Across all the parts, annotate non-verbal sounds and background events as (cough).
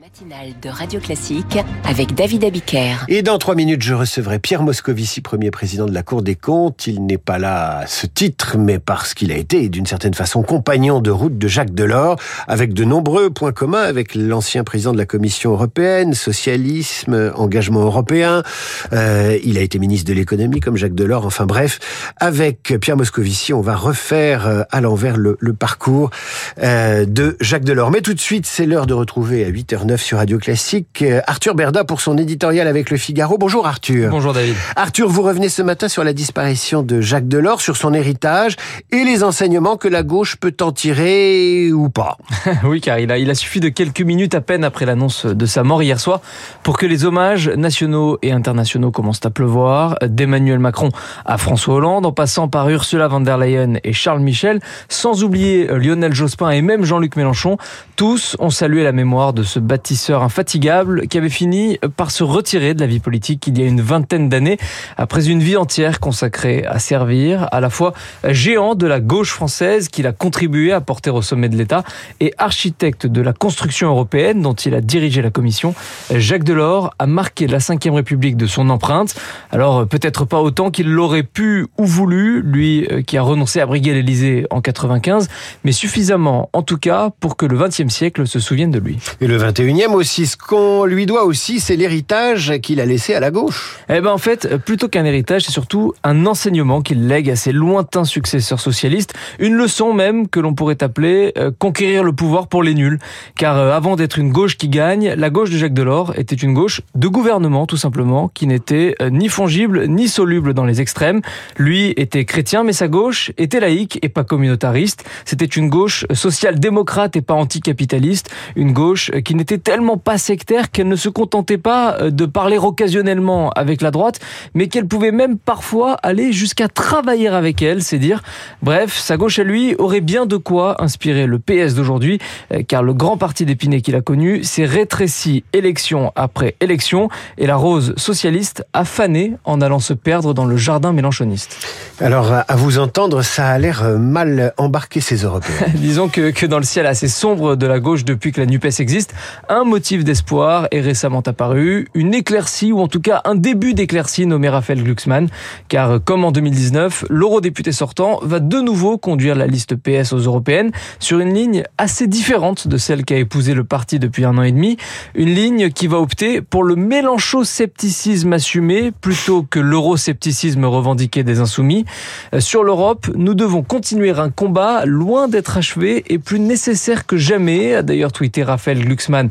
matinale de Radio Classique avec David Abiker. Et dans trois minutes, je recevrai Pierre Moscovici, premier président de la Cour des comptes. Il n'est pas là à ce titre, mais parce qu'il a été, d'une certaine façon, compagnon de route de Jacques Delors, avec de nombreux points communs avec l'ancien président de la Commission européenne, socialisme, engagement européen. Euh, il a été ministre de l'économie comme Jacques Delors. Enfin bref, avec Pierre Moscovici, on va refaire euh, à l'envers le, parcours euh, de Jacques Delors. Mais tout de suite, c'est l'heure de retrouver à 8h09 sur Radio Classique. Arthur Berda pour son éditorial avec Le Figaro. Bonjour Arthur. Bonjour David. Arthur, vous revenez ce matin sur la disparition de Jacques Delors, sur son héritage et les enseignements que la gauche peut en tirer ou pas. (laughs) oui, car il a, il a suffi de quelques minutes à peine après l'annonce de sa mort hier soir pour que les hommages nationaux et internationaux commencent à pleuvoir, d'Emmanuel Macron à François Hollande, en passant par Ursula von der Leyen et Charles Michel, sans oublier Lionel Jospin et même Jean-Luc Mélenchon. Tous ont salué la mémoire de ce bâtisseur infatigable qui avait fini par se retirer de la vie politique il y a une vingtaine d'années après une vie entière consacrée à servir à la fois géant de la gauche française qu'il a contribué à porter au sommet de l'État et architecte de la construction européenne dont il a dirigé la commission. Jacques Delors a marqué la Ve République de son empreinte. Alors peut-être pas autant qu'il l'aurait pu ou voulu, lui qui a renoncé à briguer l'Élysée en 95, mais suffisamment en tout cas pour que le XXe siècle se souvienne de lui. 21e aussi, ce qu'on lui doit aussi, c'est l'héritage qu'il a laissé à la gauche. Eh ben en fait, plutôt qu'un héritage, c'est surtout un enseignement qu'il lègue à ses lointains successeurs socialistes, une leçon même que l'on pourrait appeler euh, conquérir le pouvoir pour les nuls. Car euh, avant d'être une gauche qui gagne, la gauche de Jacques Delors était une gauche de gouvernement tout simplement, qui n'était euh, ni fongible ni soluble dans les extrêmes. Lui était chrétien, mais sa gauche était laïque et pas communautariste. C'était une gauche social-démocrate et pas anticapitaliste, une gauche qui n'était tellement pas sectaire qu'elle ne se contentait pas euh, de parler occasionnellement avec la droite, mais qu'elle pouvait même parfois aller jusqu'à travailler avec elle, c'est dire. Bref, sa gauche à lui aurait bien de quoi inspirer le PS d'aujourd'hui, euh, car le grand parti d'Épinay qu'il a connu s'est rétréci élection après élection, et la rose socialiste a fané en allant se perdre dans le jardin mélanchoniste. Alors, à vous entendre, ça a l'air euh, mal embarqué ces Européens. (laughs) Disons que, que dans le ciel assez sombre de la gauche depuis que la NUPES existe, un motif d'espoir est récemment apparu, une éclaircie, ou en tout cas un début d'éclaircie nommé Raphaël Glucksmann, car comme en 2019, l'eurodéputé sortant va de nouveau conduire la liste PS aux européennes sur une ligne assez différente de celle qu'a épousé le parti depuis un an et demi, une ligne qui va opter pour le mélancho-scepticisme assumé plutôt que l'euroscepticisme revendiqué des insoumis. Sur l'Europe, nous devons continuer un combat loin d'être achevé et plus nécessaire que jamais, a d'ailleurs tweeté Raphaël Glucksmann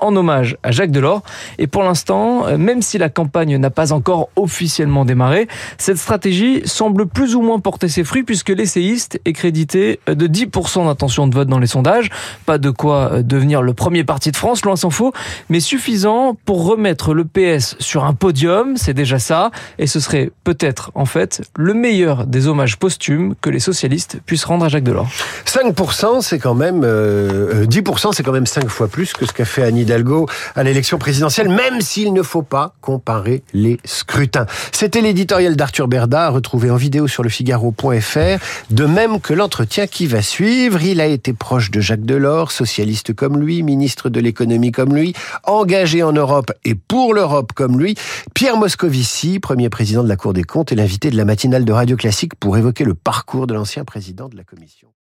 en hommage à Jacques Delors. Et pour l'instant, euh, même si la campagne n'a pas encore officiellement démarré, cette stratégie semble plus ou moins porter ses fruits puisque l'essayiste est crédité euh, de 10% d'intention de vote dans les sondages. Pas de quoi euh, devenir le premier parti de France, loin s'en faut, mais suffisant pour remettre le PS sur un podium, c'est déjà ça, et ce serait peut-être en fait le meilleur des hommages posthumes que les socialistes puissent rendre à Jacques Delors. 5%, c'est quand même, euh, 10%, c'est quand même 5 fois plus que ce qu'a fait Annie Hidalgo à l'élection présidentielle, même s'il ne faut pas comparer les scrutins. C'était l'éditorial d'Arthur Berda, retrouvé en vidéo sur le Figaro.fr, de même que l'entretien qui va suivre. Il a été proche de Jacques Delors, socialiste comme lui, ministre de l'économie comme lui, engagé en Europe et pour l'Europe comme lui. Pierre Moscovici, premier président de la Cour des comptes, est l'invité de la matinale de Radio Classique pour évoquer le parcours de l'ancien président de la Commission.